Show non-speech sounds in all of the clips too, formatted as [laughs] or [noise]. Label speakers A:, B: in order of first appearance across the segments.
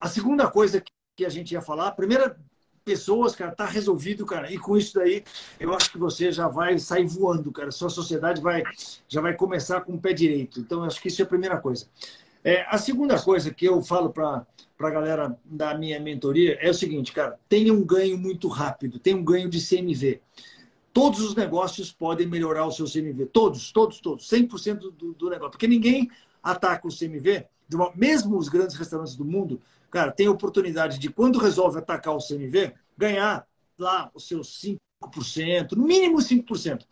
A: a segunda coisa que a gente ia falar, a primeira, pessoas, cara, tá resolvido, cara. E com isso daí, eu acho que você já vai sair voando, cara. Sua sociedade vai, já vai começar com o pé direito. Então, acho que isso é a primeira coisa. É, a segunda coisa que eu falo para a galera da minha mentoria é o seguinte, cara, tenha um ganho muito rápido, tenha um ganho de CMV. Todos os negócios podem melhorar o seu CMV. Todos, todos, todos. 100% do, do negócio. Porque ninguém ataca o CMV, uma, mesmo os grandes restaurantes do mundo, cara, tem a oportunidade de, quando resolve atacar o CMV, ganhar lá os seus 5%, no mínimo 5%.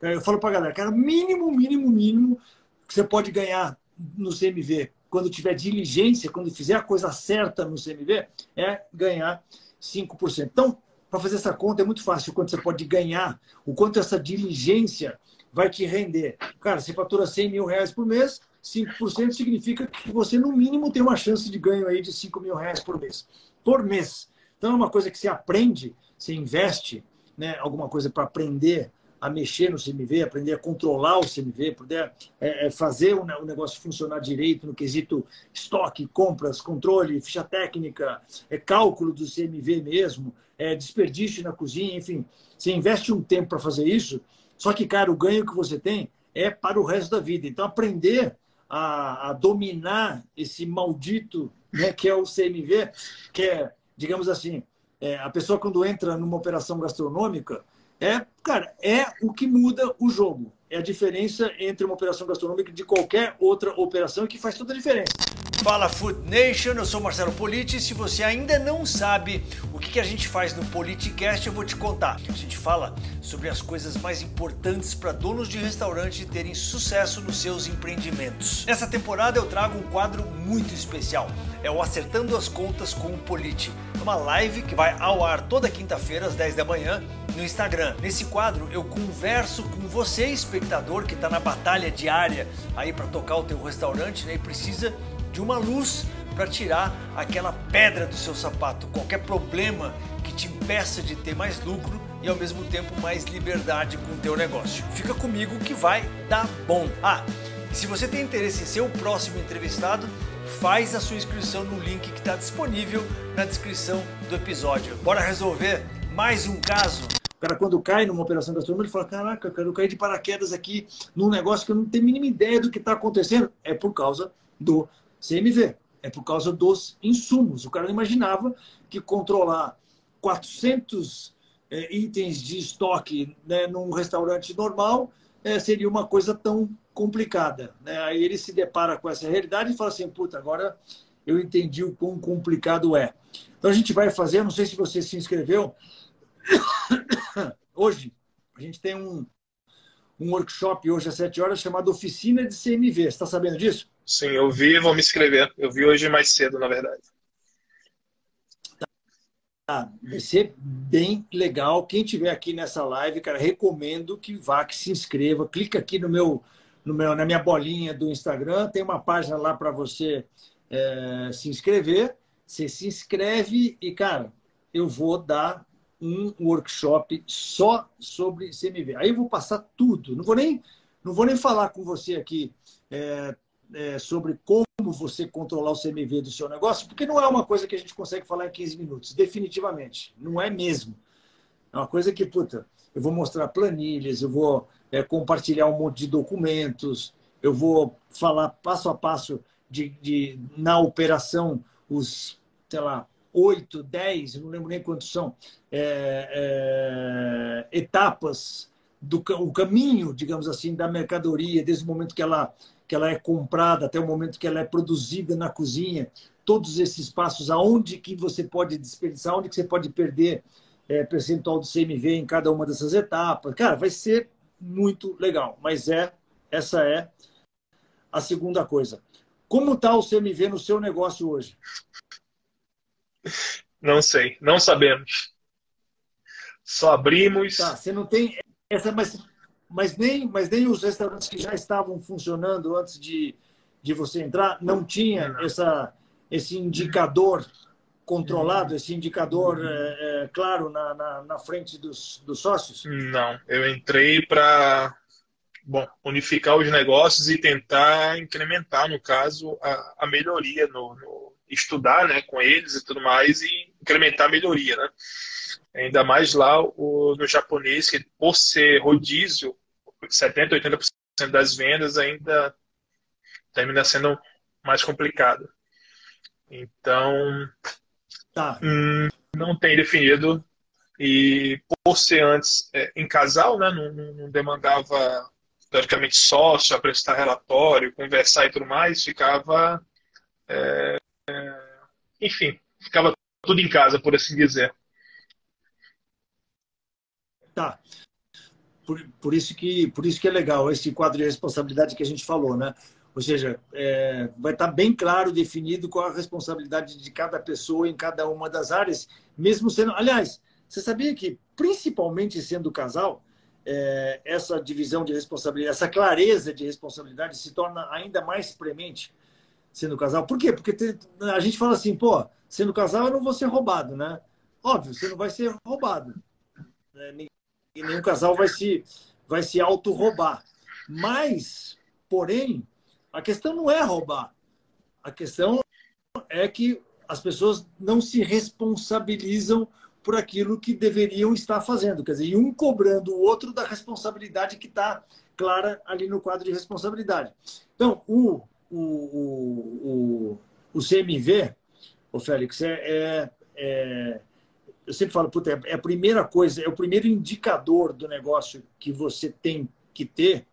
A: Eu falo para a galera, cara, mínimo, mínimo, mínimo que você pode ganhar no CMV quando tiver diligência, quando fizer a coisa certa no CMV, é ganhar 5%. Então, para fazer essa conta é muito fácil o quanto você pode ganhar, o quanto essa diligência vai te render. Cara, você fatura 100 mil reais por mês, 5% significa que você, no mínimo, tem uma chance de ganho aí de 5 mil reais por mês. Por mês. Então, é uma coisa que você aprende, você investe né, alguma coisa para aprender a mexer no CMV, aprender a controlar o CMV, poder é, é, fazer o negócio funcionar direito no quesito estoque, compras, controle, ficha técnica, é, cálculo do CMV mesmo, é, desperdício na cozinha, enfim. Você investe um tempo para fazer isso, só que, cara, o ganho que você tem é para o resto da vida. Então, aprender a, a dominar esse maldito né, que é o CMV, que é, digamos assim, é, a pessoa quando entra numa operação gastronômica, é, cara, é o que muda o jogo. É a diferença entre uma operação gastronômica de qualquer outra operação que faz toda a diferença.
B: Fala Food Nation, eu sou Marcelo Politi. Se você ainda não sabe o que a gente faz no Politicast, eu vou te contar. A gente fala sobre as coisas mais importantes para donos de restaurante terem sucesso nos seus empreendimentos. Nessa temporada eu trago um quadro muito especial. É o Acertando as Contas com o Politi. É uma live que vai ao ar toda quinta-feira às 10 da manhã no Instagram. Nesse quadro eu converso com você, espectador, que está na batalha diária aí para tocar o teu restaurante né, e precisa de uma luz para tirar aquela pedra do seu sapato, qualquer problema que te impeça de ter mais lucro e ao mesmo tempo mais liberdade com o teu negócio. Fica comigo que vai dar bom. Ah, se você tem interesse em ser o próximo entrevistado, faz a sua inscrição no link que está disponível na descrição do episódio. Bora resolver mais um caso?
A: Cara, quando cai numa operação gastronômica, ele fala: Caraca, cara, eu caí de paraquedas aqui num negócio que eu não tenho a mínima ideia do que está acontecendo. É por causa do CMV. É por causa dos insumos. O cara não imaginava que controlar 400 é, itens de estoque né, num restaurante normal é, seria uma coisa tão complicada. Né? Aí ele se depara com essa realidade e fala assim: puta, agora eu entendi o quão complicado é. Então a gente vai fazer, não sei se você se inscreveu, [coughs] hoje a gente tem um, um workshop hoje às 7 horas chamado Oficina de CMV. Você está sabendo disso?
C: Sim, eu vi, vou me inscrever. Eu vi hoje mais cedo, na verdade.
A: Tá, vai ser bem legal. Quem tiver aqui nessa live, cara, recomendo que vá, que se inscreva. Clica aqui no meu, no meu, na minha bolinha do Instagram. Tem uma página lá para você é, se inscrever. Você se inscreve e, cara, eu vou dar um workshop só sobre CMV. Aí eu vou passar tudo. Não vou nem, não vou nem falar com você aqui é, é, sobre como você controlar o CMV do seu negócio, porque não é uma coisa que a gente consegue falar em 15 minutos, definitivamente. Não é mesmo. É uma coisa que, puta, eu vou mostrar planilhas, eu vou é, compartilhar um monte de documentos, eu vou falar passo a passo de, de na operação os, sei lá, oito, dez, não lembro nem quantos são, é, é, etapas do o caminho, digamos assim, da mercadoria, desde o momento que ela que ela é comprada até o momento que ela é produzida na cozinha, todos esses passos, aonde que você pode desperdiçar, onde que você pode perder é, percentual do CMV em cada uma dessas etapas. Cara, vai ser muito legal, mas é essa é a segunda coisa. Como está o CMV no seu negócio hoje?
C: Não sei, não sabemos. Só abrimos.
A: Tá, você não tem essa, mas mas nem, mas nem os restaurantes que já estavam funcionando antes de, de você entrar não tinha essa, esse indicador controlado, esse indicador é, é, claro na, na, na, frente dos, dos sócios?
C: Não, eu entrei para bom unificar os negócios e tentar incrementar, no caso, a, a melhoria no, no, estudar né, com eles e tudo mais e incrementar a melhoria. Né? Ainda mais lá o, no japonês, que por ser rodízio, 70%, 80% das vendas ainda termina sendo mais complicado. Então, tá. hum, não tem definido. E por ser antes é, em casal, né, não, não demandava teoricamente sócio, apresentar relatório, conversar e tudo mais, ficava. É, enfim, ficava tudo em casa, por assim dizer.
A: Tá. Por, por, isso que, por isso que é legal esse quadro de responsabilidade que a gente falou, né? Ou seja, é, vai estar bem claro definido qual a responsabilidade de cada pessoa em cada uma das áreas, mesmo sendo. Aliás, você sabia que, principalmente sendo casal, é, essa divisão de responsabilidade, essa clareza de responsabilidade se torna ainda mais premente sendo casal. Por quê? Porque a gente fala assim, pô, sendo casal eu não vou ser roubado, né? Óbvio, você não vai ser roubado. Né? e nenhum casal vai se, vai se auto-roubar. Mas, porém, a questão não é roubar. A questão é que as pessoas não se responsabilizam por aquilo que deveriam estar fazendo. Quer dizer, um cobrando o outro da responsabilidade que está clara ali no quadro de responsabilidade. Então, o, o, o, o, CMV, o Félix, é, é, é eu sempre falo, puta, é a primeira coisa, é o primeiro indicador do negócio que você tem que ter,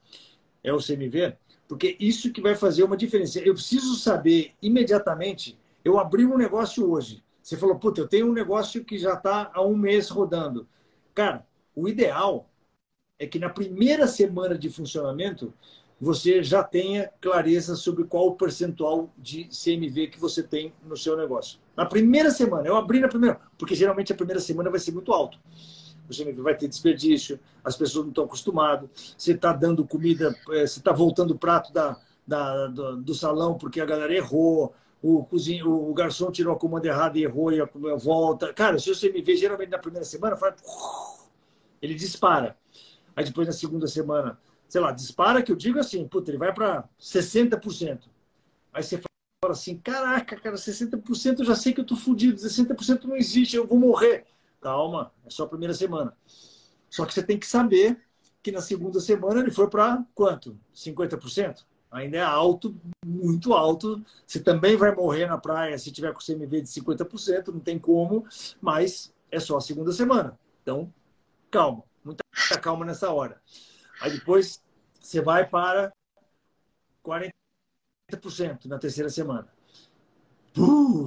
A: é o CMV, porque isso que vai fazer uma diferença. Eu preciso saber imediatamente, eu abri um negócio hoje, você falou, puta, eu tenho um negócio que já está há um mês rodando. Cara, o ideal é que na primeira semana de funcionamento você já tenha clareza sobre qual o percentual de CMV que você tem no seu negócio. Na primeira semana, eu abri na primeira, porque geralmente a primeira semana vai ser muito alto. O CMV vai ter desperdício, as pessoas não estão acostumadas, você está dando comida, é, você está voltando o prato da, da, do, do, salão porque a galera errou, o, cozinho, o garçom tirou a comanda errada e errou e a, volta. Cara, se o CMV geralmente na primeira semana, ele dispara. Aí depois na segunda semana sei lá, dispara, que eu digo assim, puta, ele vai para 60%. Aí você fala assim, caraca, cara, 60% eu já sei que eu tô fudido, 60% não existe, eu vou morrer. Calma, é só a primeira semana. Só que você tem que saber que na segunda semana ele foi para quanto? 50%? Ainda é alto, muito alto. Você também vai morrer na praia se tiver com CMV de 50%, não tem como, mas é só a segunda semana. Então, calma, muita calma nessa hora. Aí depois você vai para 40% na terceira semana.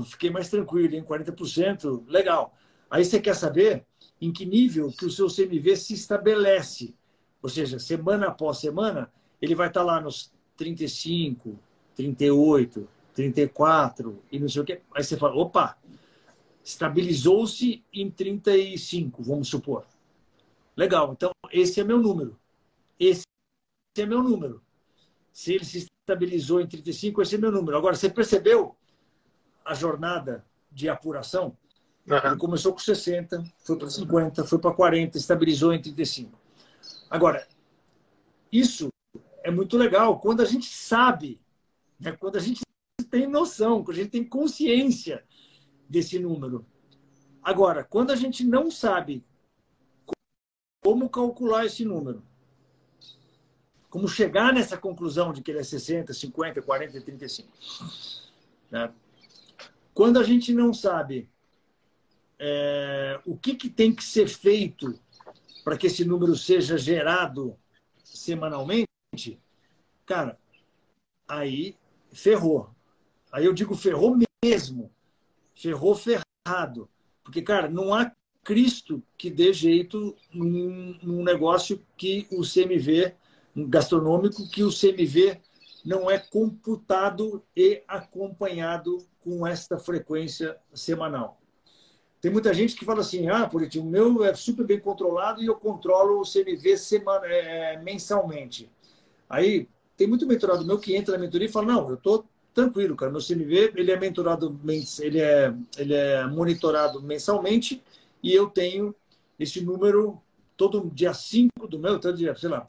A: Fiquei mais tranquilo, hein? 40%, legal. Aí você quer saber em que nível que o seu CMV se estabelece. Ou seja, semana após semana, ele vai estar lá nos 35, 38, 34 e não sei o quê. Aí você fala, opa, estabilizou-se em 35, vamos supor. Legal, então esse é meu número. Esse é meu número. Se ele se estabilizou em 35, esse é meu número. Agora, você percebeu a jornada de apuração? Uhum. Ele começou com 60, foi para 50, foi para 40, estabilizou em 35. Agora, isso é muito legal quando a gente sabe, né? quando a gente tem noção, quando a gente tem consciência desse número. Agora, quando a gente não sabe como calcular esse número, como chegar nessa conclusão de que ele é 60, 50, 40, 35. Né? Quando a gente não sabe é, o que, que tem que ser feito para que esse número seja gerado semanalmente, cara, aí ferrou. Aí eu digo ferrou mesmo. Ferrou ferrado. Porque, cara, não há Cristo que dê jeito num, num negócio que o CMV gastronômico que o CMV não é computado e acompanhado com esta frequência semanal. Tem muita gente que fala assim, ah, Politi, o meu é super bem controlado e eu controlo o CMV semana, é, mensalmente. Aí, tem muito mentorado meu que entra na mentoria e fala, não, eu estou tranquilo, cara, meu CMV ele é mentorado, ele é, ele é monitorado mensalmente e eu tenho esse número todo dia 5 do meu, todo dia, sei lá,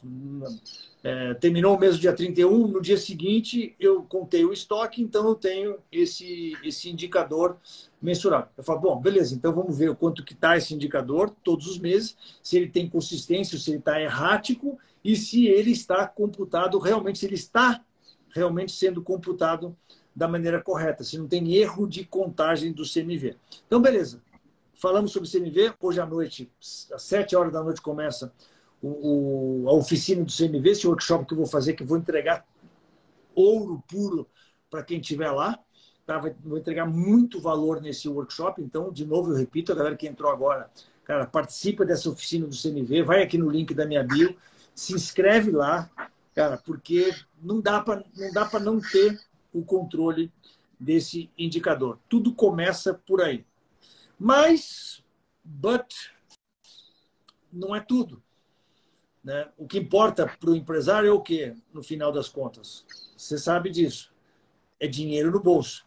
A: é, terminou o mês dia 31, no dia seguinte eu contei o estoque, então eu tenho esse, esse indicador mensurável. Eu falo, bom, beleza, então vamos ver o quanto que está esse indicador todos os meses, se ele tem consistência, se ele está errático e se ele está computado realmente, se ele está realmente sendo computado da maneira correta, se não tem erro de contagem do CMV. Então, beleza. Falamos sobre CMV. Hoje à noite, às 7 horas da noite, começa o, o, a oficina do CMV, esse workshop que eu vou fazer, que eu vou entregar ouro puro para quem estiver lá. Tá? Vou entregar muito valor nesse workshop. Então, de novo, eu repito, a galera que entrou agora, cara, participa dessa oficina do CMV, vai aqui no link da minha bio, se inscreve lá, cara, porque não dá para não não ter o controle desse indicador. Tudo começa por aí. Mas, but, não é tudo. Né? O que importa para o empresário é o quê, no final das contas? Você sabe disso. É dinheiro no bolso.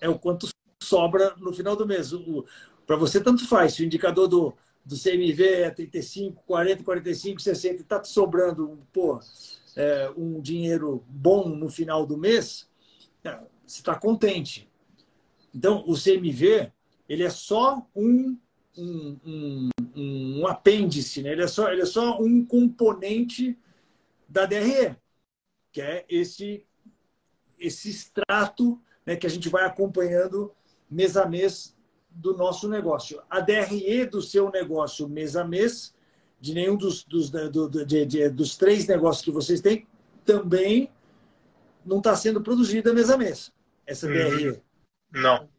A: É o quanto sobra no final do mês. Para você, tanto faz. Se o indicador do, do CMV é 35, 40, 45, 60 e está sobrando pô, é, um dinheiro bom no final do mês, é, você está contente. Então, o CMV ele é só um, um, um, um apêndice, né? ele, é só, ele é só um componente da DRE, que é esse, esse extrato né, que a gente vai acompanhando mês a mês do nosso negócio. A DRE do seu negócio mês a mês, de nenhum dos, dos, do, de, de, dos três negócios que vocês têm, também não está sendo produzida mês a mês, essa uhum. DRE.
C: Não.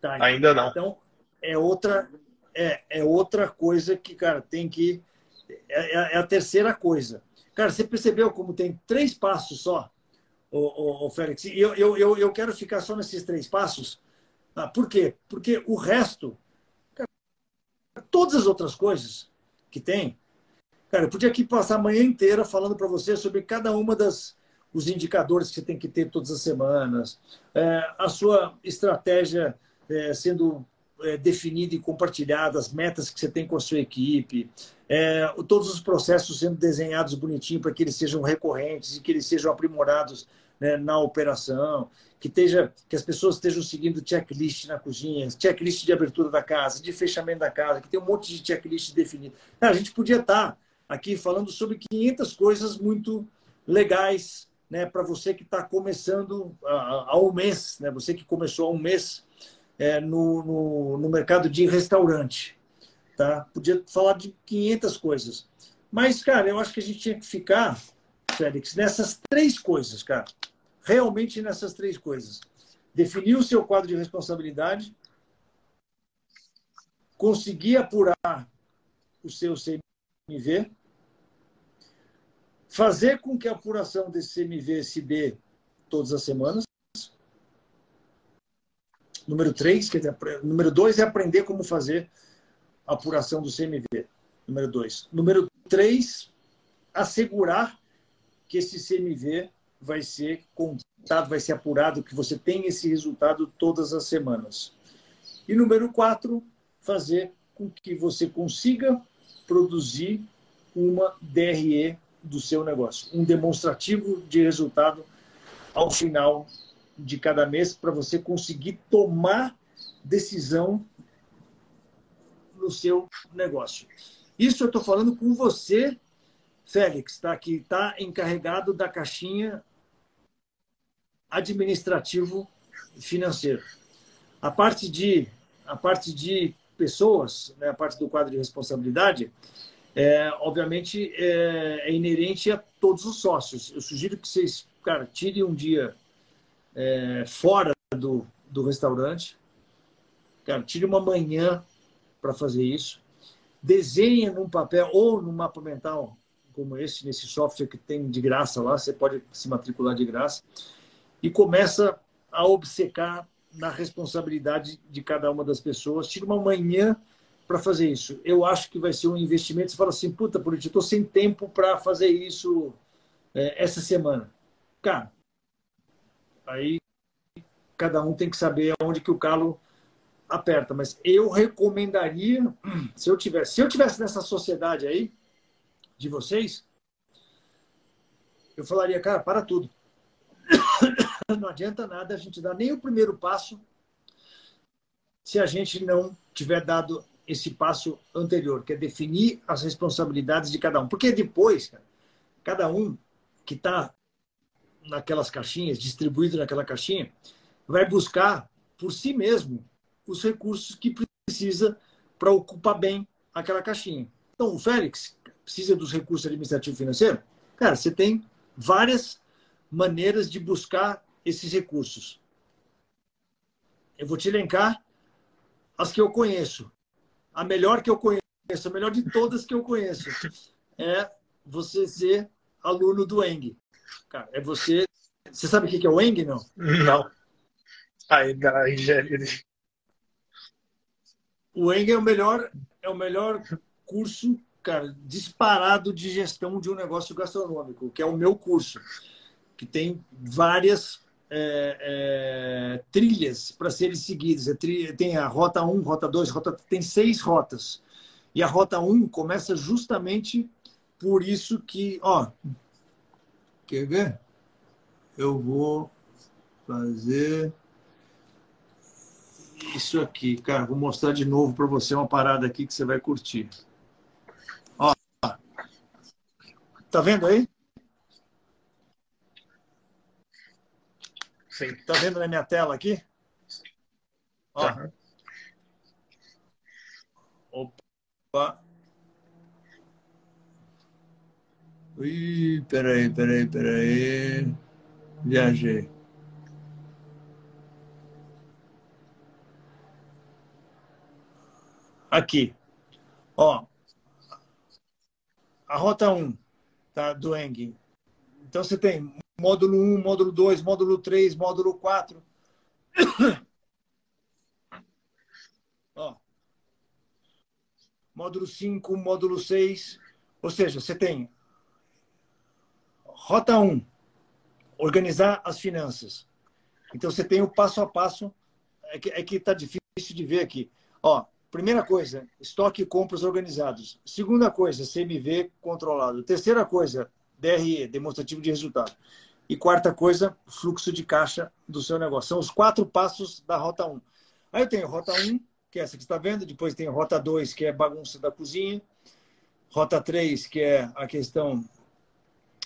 C: Tá, Ainda não.
A: Então, é outra, é, é outra coisa que, cara, tem que. É, é a terceira coisa. Cara, você percebeu como tem três passos só, o, o, o Félix? E eu, eu, eu, eu quero ficar só nesses três passos. Ah, por quê? Porque o resto, cara, todas as outras coisas que tem, Cara, eu podia aqui passar a manhã inteira falando para você sobre cada uma das os indicadores que você tem que ter todas as semanas, é, a sua estratégia é, sendo é, definida e compartilhada, as metas que você tem com a sua equipe, é, todos os processos sendo desenhados bonitinho para que eles sejam recorrentes e que eles sejam aprimorados né, na operação, que, esteja, que as pessoas estejam seguindo checklist na cozinha, checklist de abertura da casa, de fechamento da casa, que tem um monte de checklist definido. a gente podia estar aqui falando sobre 500 coisas muito legais né, para você que está começando há um mês, né, você que começou há um mês é, no, no, no, mercado de restaurante. Tá? Podia falar de 500 coisas. Mas, cara, eu acho que a gente tinha que ficar, Félix, nessas três coisas, cara. Realmente nessas três coisas. Definir o seu quadro de responsabilidade, conseguir apurar o seu CMV, fazer com que a apuração desse CMV se dê todas as semanas. Número três, quer dizer, número dois é aprender como fazer a apuração do CMV. Número dois. Número três, assegurar que esse CMV vai ser contado, vai ser apurado, que você tem esse resultado todas as semanas. E número quatro, fazer com que você consiga produzir uma DRE do seu negócio. Um demonstrativo de resultado ao final de cada mês para você conseguir tomar decisão no seu negócio. Isso eu estou falando com você, Félix, tá? que está encarregado da caixinha administrativo financeiro. A parte de, a parte de pessoas, né, a parte do quadro de responsabilidade, é, obviamente é, é, inerente a todos os sócios. Eu sugiro que vocês, cara, tirem um dia é, fora do, do restaurante, cara, tire uma manhã para fazer isso, desenhe num papel ou num mapa mental como esse, nesse software que tem de graça lá, você pode se matricular de graça, e começa a obcecar na responsabilidade de cada uma das pessoas. Tire uma manhã para fazer isso. Eu acho que vai ser um investimento. Você fala assim, puta, político, eu estou sem tempo para fazer isso é, essa semana. Cara, aí cada um tem que saber aonde que o calo aperta. Mas eu recomendaria, se eu tivesse, se eu tivesse nessa sociedade aí de vocês, eu falaria, cara, para tudo. [coughs] Não adianta nada a gente dar nem o primeiro passo se a gente não tiver dado esse passo anterior, que é definir as responsabilidades de cada um. Porque depois, cara, cada um que está naquelas caixinhas, distribuído naquela caixinha, vai buscar por si mesmo os recursos que precisa para ocupar bem aquela caixinha. Então, o Félix precisa dos recursos administrativos financeiros. Cara, você tem várias maneiras de buscar esses recursos. Eu vou te elencar as que eu conheço. A melhor que eu conheço, a melhor de todas que eu conheço, é você ser aluno do Eng. Cara, é você. Você sabe o que é o Eng, não?
C: Não. Aí, da engenharia.
A: O Eng é o melhor, é o melhor curso, cara, disparado de gestão de um negócio gastronômico, que é o meu curso, que tem várias é, é, trilhas para serem seguidas. É trilha, tem a rota 1, rota 2, rota tem seis rotas. E a rota 1 começa justamente por isso que, ó, quer ver? Eu vou fazer isso aqui, cara. Vou mostrar de novo para você uma parada aqui que você vai curtir. Ó, tá vendo aí? Sim. Tá vendo na minha tela aqui? Ó. Uhum. Opa. Ih, peraí, peraí, peraí. Viajei. Aqui. Ó. A rota 1 tá, do Eng. Então você tem módulo 1, módulo 2, módulo 3, módulo 4. Ó. Módulo 5, módulo 6. Ou seja, você tem rota 1, organizar as finanças. Então você tem o passo a passo. É que é está difícil de ver aqui. Ó, primeira coisa, estoque e compras organizados. Segunda coisa, CMV controlado. Terceira coisa, DRE, demonstrativo de resultado. E quarta coisa, fluxo de caixa do seu negócio. São os quatro passos da rota 1. Aí eu tenho rota 1, que é essa que está vendo, depois tem rota 2, que é bagunça da cozinha, rota 3, que é a questão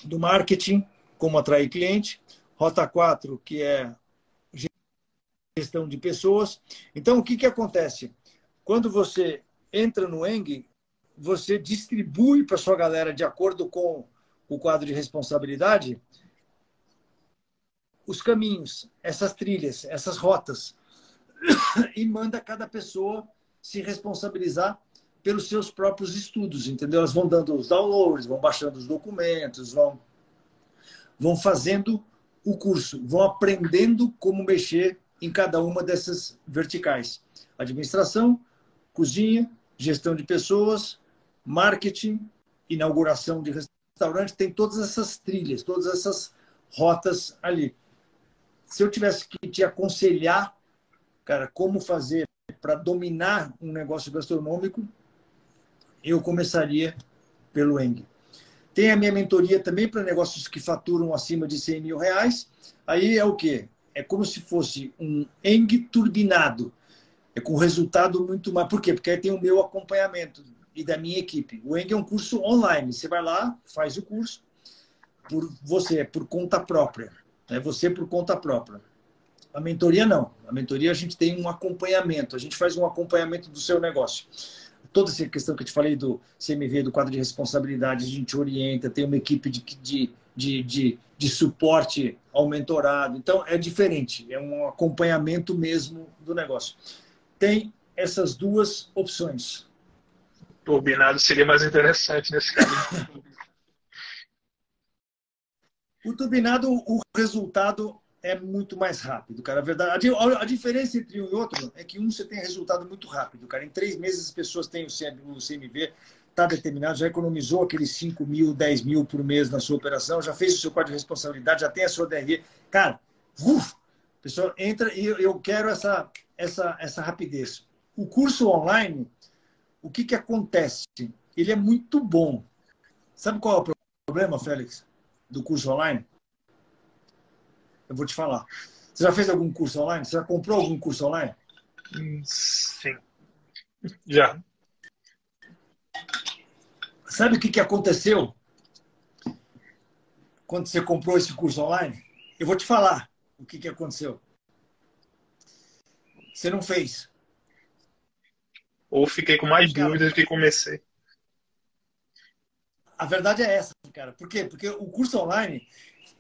A: do marketing, como atrair cliente, rota 4, que é gestão de pessoas. Então, o que, que acontece? Quando você entra no Eng, você distribui para sua galera de acordo com o quadro de responsabilidade os caminhos, essas trilhas, essas rotas, [coughs] e manda cada pessoa se responsabilizar pelos seus próprios estudos, entendeu? Elas vão dando os downloads, vão baixando os documentos, vão, vão fazendo o curso, vão aprendendo como mexer em cada uma dessas verticais: administração, cozinha, gestão de pessoas, marketing, inauguração de restaurante, tem todas essas trilhas, todas essas rotas ali se eu tivesse que te aconselhar, cara, como fazer para dominar um negócio gastronômico, eu começaria pelo Eng. Tem a minha mentoria também para negócios que faturam acima de 100 mil reais. Aí é o quê? É como se fosse um Eng turbinado. É com resultado muito mais. Por quê? Porque aí tem o meu acompanhamento e da minha equipe. O Eng é um curso online. Você vai lá, faz o curso por você, por conta própria. É você por conta própria. A mentoria não. A mentoria a gente tem um acompanhamento. A gente faz um acompanhamento do seu negócio. Toda essa questão que eu te falei do CMV, do quadro de responsabilidade, a gente orienta, tem uma equipe de, de, de, de, de suporte ao mentorado. Então, é diferente. É um acompanhamento mesmo do negócio. Tem essas duas opções.
C: Turbinado seria mais interessante nesse caso. [laughs]
A: O turbinado, o resultado é muito mais rápido, cara. A verdade, a, a, diferença entre um e outro é que um você tem resultado muito rápido, cara. Em três meses as pessoas têm o, CM, o CMV, está determinado, já economizou aqueles 5 mil, 10 mil por mês na sua operação, já fez o seu quadro de responsabilidade, já tem a sua DRE. Cara, uf, a pessoa entra e eu quero essa, essa, essa rapidez. O curso online, o que, que acontece? Ele é muito bom. Sabe qual é o problema, Félix, do curso online? Eu vou te falar. Você já fez algum curso online? Você já comprou algum curso online?
C: Sim. Já.
A: Sabe o que, que aconteceu quando você comprou esse curso online? Eu vou te falar o que, que aconteceu. Você não fez.
C: Ou fiquei com mais cara, dúvidas do que comecei.
A: A verdade é essa, cara. Por quê? Porque o curso online,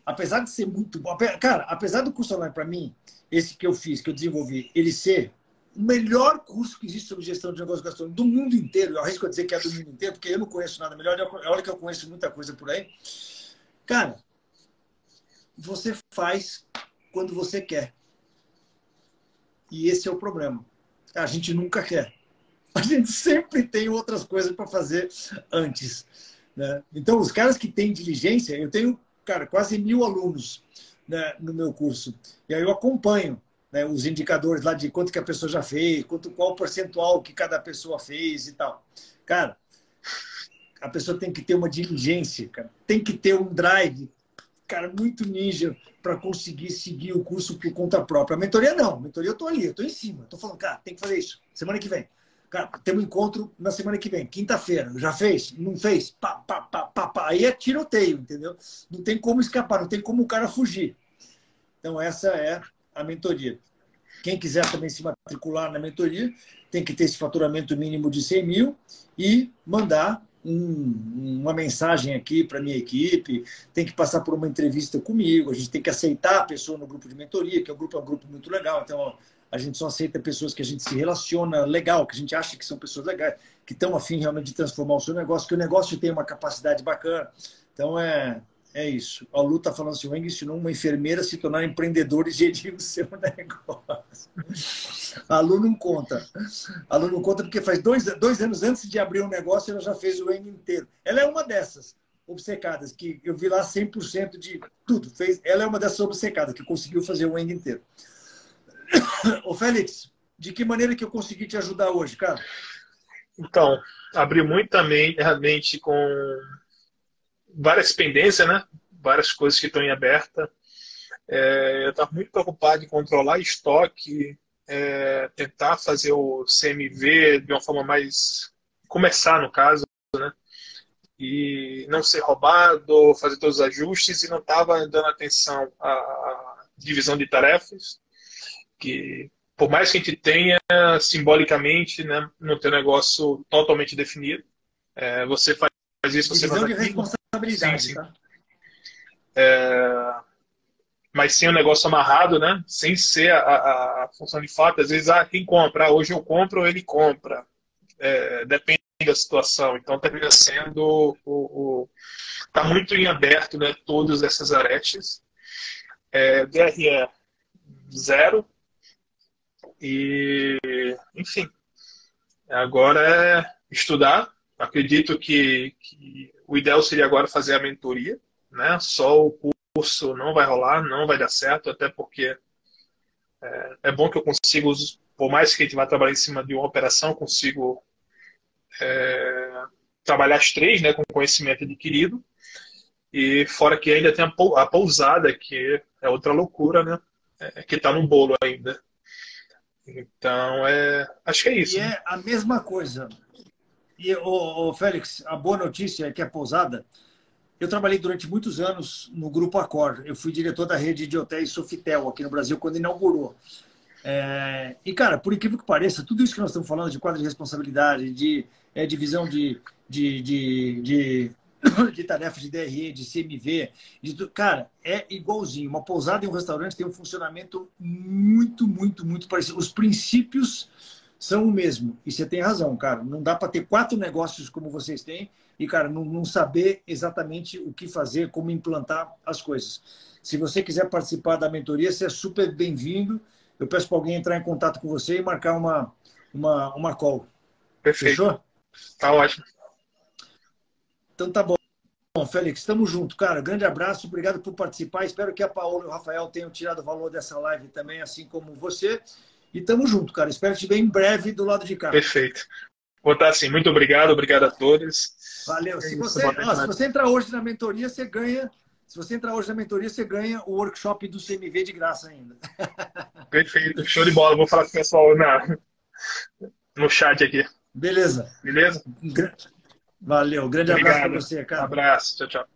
A: apesar de ser muito bom, cara, apesar do curso online para mim, esse que eu fiz, que eu desenvolvi, ele ser o melhor curso que existe sobre gestão de negócios gastronômicos do mundo inteiro. Eu arrisco a dizer que é do mundo inteiro, porque eu não conheço nada melhor. Olha que eu conheço muita coisa por aí. Cara, você faz quando você quer. E esse é o problema. A gente nunca quer. A gente sempre tem outras coisas para fazer antes. Né? Então, os caras que têm diligência, eu tenho, cara, quase mil alunos né, no meu curso. E aí eu acompanho né, os indicadores lá de quanto que a pessoa já fez, quanto, qual percentual que cada pessoa fez e tal. Cara, a pessoa tem que ter uma diligência, cara. tem que ter um drive, cara, muito ninja para conseguir seguir o curso por conta própria. A mentoria não, a mentoria eu tô ali, eu tô em cima, eu tô falando, cara, tem que fazer isso, semana que vem. Cara, tem um encontro na semana que vem, quinta-feira. Já fez? Não fez? Pá, pá, pá, pá, pá. Aí é tiroteio, entendeu? Não tem como escapar, não tem como o cara fugir. Então, essa é a mentoria. Quem quiser também se matricular na mentoria, tem que ter esse faturamento mínimo de 100 mil e mandar um, uma mensagem aqui para minha equipe, tem que passar por uma entrevista comigo, a gente tem que aceitar a pessoa no grupo de mentoria, que é um grupo, é um grupo muito legal. Então, a gente só aceita pessoas que a gente se relaciona legal, que a gente acha que são pessoas legais, que estão afim realmente de transformar o seu negócio, que o negócio tem uma capacidade bacana. Então, é, é isso. A Lu está falando assim: o Weng ensinou uma enfermeira a se tornar empreendedora e gerir o seu [laughs] negócio. A Lu não conta. A Lu não conta porque faz dois, dois anos antes de abrir um negócio, ela já fez o Weng inteiro. Ela é uma dessas obcecadas, que eu vi lá 100% de tudo. Fez, ela é uma dessas obcecadas que conseguiu fazer o Weng inteiro. [coughs] Ô, Félix, de que maneira que eu consegui te ajudar hoje, cara?
C: Então, abri muita mente com várias pendências, né? Várias coisas que estão em aberta. É, eu estava muito preocupado em controlar estoque, é, tentar fazer o CMV de uma forma mais. começar, no caso, né? E não ser roubado, fazer todos os ajustes, e não estava dando atenção à divisão de tarefas, que por mais que a gente tenha simbolicamente, né, não ter um negócio totalmente definido, é, você faz isso, você
A: Divisão de responsabilidade, sim, sim. Tá?
C: É, mas sem o negócio amarrado, né? Sem ser a, a, a, função de fato. Às vezes, ah, quem compra? Ah, hoje eu compro ou ele compra. É, depende da situação. Então, termina sendo o, está muito em aberto, né? Todas essas aretes. É, DRE zero. E, enfim, agora é estudar. Acredito que, que o ideal seria agora fazer a mentoria, né? Só o curso não vai rolar, não vai dar certo, até porque é, é bom que eu consiga, por mais que a gente vá trabalhar em cima de uma operação, consigo é, trabalhar as três, né, com conhecimento adquirido. E fora que ainda tem a pousada, que é outra loucura, né? É, que está no bolo ainda. Então, é, acho que é isso.
A: E né? é a mesma coisa. E, o, Félix, a boa notícia é que a pousada. Eu trabalhei durante muitos anos no Grupo Accor. Eu fui diretor da rede de hotéis Sofitel aqui no Brasil quando inaugurou. É, e, cara, por incrível que pareça, tudo isso que nós estamos falando de quadro de responsabilidade, de é, divisão de, de, de, de, [coughs] de tarefas de DRE, de CMV, de, cara, é igualzinho. Uma pousada e um restaurante tem um funcionamento muito, muito, muito parecido. Os princípios são o mesmo. E você tem razão, cara. Não dá para ter quatro negócios como vocês têm e, cara, não, não, saber exatamente o que fazer, como implantar as coisas. Se você quiser participar da mentoria, você é super bem-vindo. Eu peço para alguém entrar em contato com você e marcar uma, uma, uma call.
C: Perfeito. Fechou? Tá ótimo.
A: Então tá bom. Bom, Félix, estamos juntos, cara. Grande abraço, obrigado por participar. Espero que a Paola e o Rafael tenham tirado valor dessa live também, assim como você. E tamo junto, cara. Espero te ver em breve do lado de cá.
C: Perfeito. Vou estar assim. Muito obrigado, obrigado a todos.
A: Valeu. Se você, ó, se você entrar hoje na mentoria, você ganha. Se você entrar hoje na mentoria, você ganha o workshop do CMV de graça ainda. [laughs]
C: Perfeito. Show de bola. Vou falar com o pessoal na, no chat aqui.
A: Beleza.
C: Beleza?
A: Valeu. Grande
C: Obrigado.
A: abraço para você, cara.
C: Um abraço. Tchau, tchau.